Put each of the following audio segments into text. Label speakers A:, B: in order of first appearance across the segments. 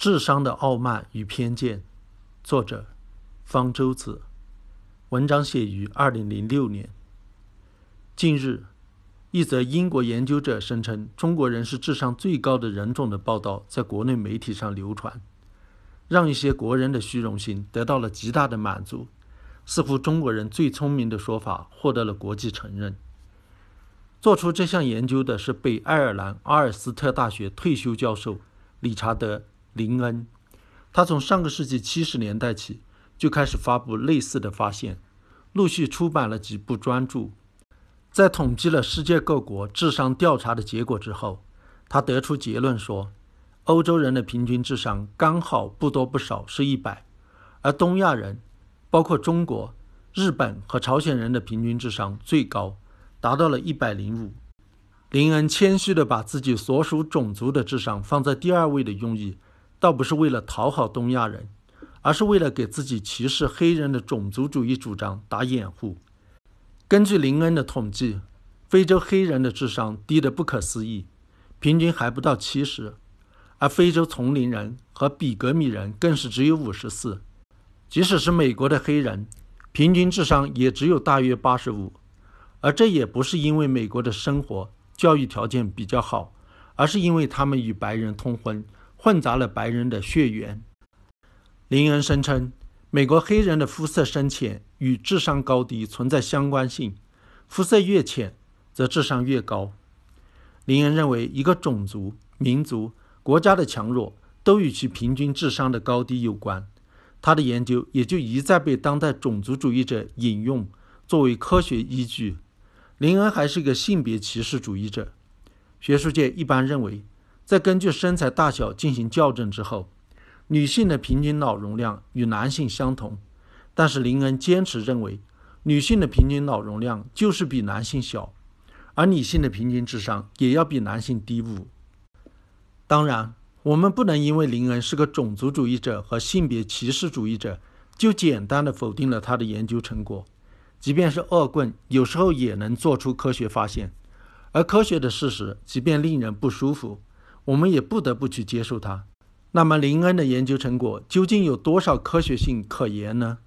A: 智商的傲慢与偏见，作者方舟子。文章写于二零零六年。近日，一则英国研究者声称中国人是智商最高的人种的报道在国内媒体上流传，让一些国人的虚荣心得到了极大的满足，似乎中国人最聪明的说法获得了国际承认。做出这项研究的是北爱尔兰阿尔斯特大学退休教授理查德。林恩，他从上个世纪七十年代起就开始发布类似的发现，陆续出版了几部专著。在统计了世界各国智商调查的结果之后，他得出结论说，欧洲人的平均智商刚好不多不少是一百，而东亚人，包括中国、日本和朝鲜人的平均智商最高，达到了一百零五。林恩谦虚地把自己所属种族的智商放在第二位的用意。倒不是为了讨好东亚人，而是为了给自己歧视黑人的种族主义主张打掩护。根据林恩的统计，非洲黑人的智商低得不可思议，平均还不到七十，而非洲丛林人和比格米人更是只有五十四。即使是美国的黑人，平均智商也只有大约八十五。而这也不是因为美国的生活教育条件比较好，而是因为他们与白人通婚。混杂了白人的血缘。林恩声称，美国黑人的肤色深浅与智商高低存在相关性，肤色越浅，则智商越高。林恩认为，一个种族、民族、国家的强弱都与其平均智商的高低有关。他的研究也就一再被当代种族主义者引用作为科学依据。林恩还是个性别歧视主义者。学术界一般认为。在根据身材大小进行校正之后，女性的平均脑容量与男性相同，但是林恩坚持认为，女性的平均脑容量就是比男性小，而女性的平均智商也要比男性低五。当然，我们不能因为林恩是个种族主义者和性别歧视主义者，就简单的否定了他的研究成果。即便是恶棍，有时候也能做出科学发现，而科学的事实，即便令人不舒服。我们也不得不去接受它。那么，林恩的研究成果究竟有多少科学性可言呢？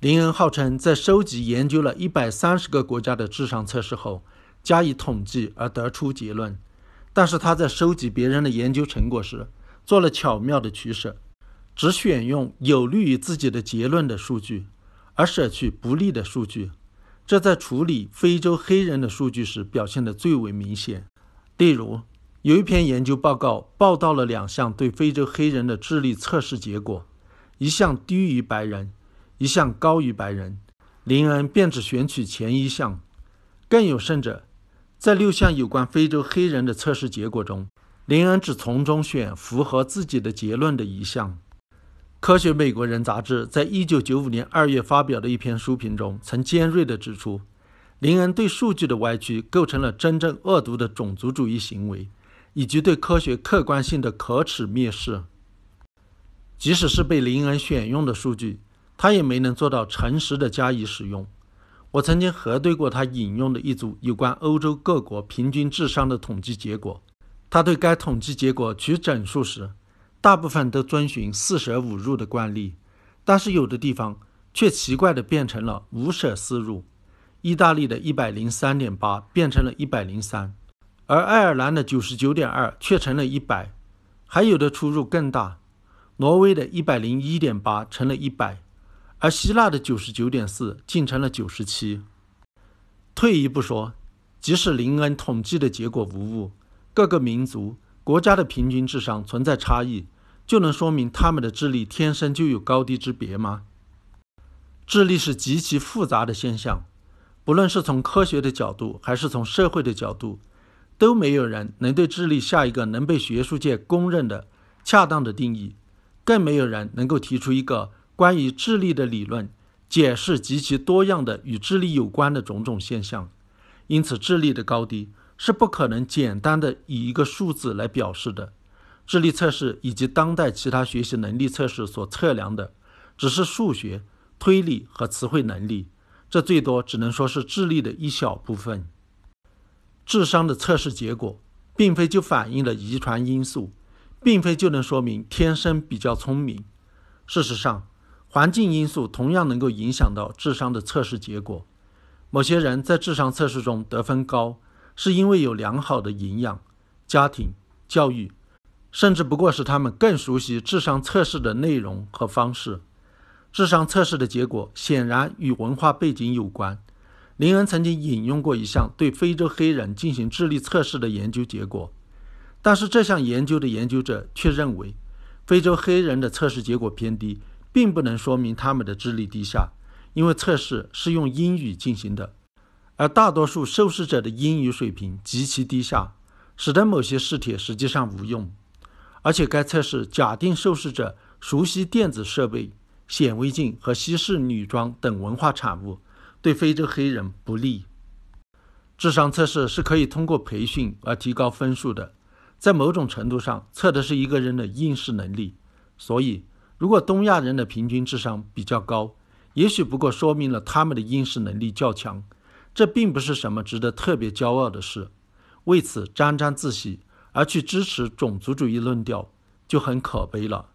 A: 林恩号称在收集研究了一百三十个国家的智商测试后，加以统计而得出结论。但是他在收集别人的研究成果时，做了巧妙的取舍，只选用有利于自己的结论的数据，而舍去不利的数据。这在处理非洲黑人的数据时表现得最为明显。例如，有一篇研究报告报道了两项对非洲黑人的智力测试结果，一项低于白人，一项高于白人。林恩便只选取前一项。更有甚者，在六项有关非洲黑人的测试结果中，林恩只从中选符合自己的结论的一项。《科学美国人》杂志在一九九五年二月发表的一篇书评中，曾尖锐地指出，林恩对数据的歪曲构成了真正恶毒的种族主义行为。以及对科学客观性的可耻蔑视。即使是被林恩选用的数据，他也没能做到诚实的加以使用。我曾经核对过他引用的一组有关欧洲各国平均智商的统计结果。他对该统计结果取整数时，大部分都遵循四舍五入的惯例，但是有的地方却奇怪地变成了五舍四入。意大利的一百零三点八变成了一百零三。而爱尔兰的九十九点二却成了一百，还有的出入更大。挪威的一百零一点八成了一百，而希腊的九十九点四竟成了九十七。退一步说，即使林恩统计的结果无误，各个民族、国家的平均智商存在差异，就能说明他们的智力天生就有高低之别吗？智力是极其复杂的现象，不论是从科学的角度，还是从社会的角度。都没有人能对智力下一个能被学术界公认的恰当的定义，更没有人能够提出一个关于智力的理论，解释极其多样的与智力有关的种种现象。因此，智力的高低是不可能简单的以一个数字来表示的。智力测试以及当代其他学习能力测试所测量的，只是数学、推理和词汇能力，这最多只能说是智力的一小部分。智商的测试结果，并非就反映了遗传因素，并非就能说明天生比较聪明。事实上，环境因素同样能够影响到智商的测试结果。某些人在智商测试中得分高，是因为有良好的营养、家庭教育，甚至不过是他们更熟悉智商测试的内容和方式。智商测试的结果显然与文化背景有关。林恩曾经引用过一项对非洲黑人进行智力测试的研究结果，但是这项研究的研究者却认为，非洲黑人的测试结果偏低，并不能说明他们的智力低下，因为测试是用英语进行的，而大多数受试者的英语水平极其低下，使得某些试帖实际上无用。而且该测试假定受试者熟悉电子设备。显微镜和西式女装等文化产物对非洲黑人不利。智商测试是可以通过培训而提高分数的，在某种程度上测的是一个人的应试能力。所以，如果东亚人的平均智商比较高，也许不过说明了他们的应试能力较强，这并不是什么值得特别骄傲的事。为此沾沾自喜而去支持种族主义论调，就很可悲了。